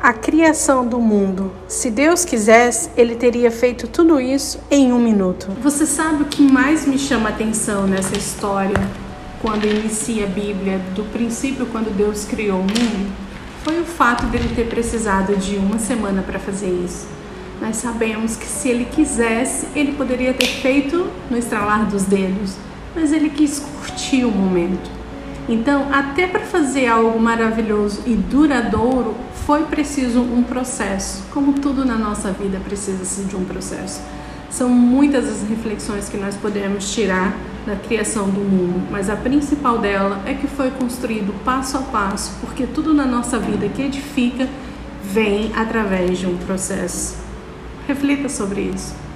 A criação do mundo. Se Deus quisesse, ele teria feito tudo isso em um minuto. Você sabe o que mais me chama atenção nessa história, quando inicia a Bíblia, do princípio, quando Deus criou o mundo? Foi o fato dele ter precisado de uma semana para fazer isso. Nós sabemos que se ele quisesse, ele poderia ter feito no estralar dos dedos, mas ele quis curtir o momento. Então, até para fazer algo maravilhoso e duradouro, foi preciso um processo. Como tudo na nossa vida precisa de um processo. São muitas as reflexões que nós podemos tirar da criação do mundo, mas a principal dela é que foi construído passo a passo, porque tudo na nossa vida que edifica vem através de um processo. Reflita sobre isso.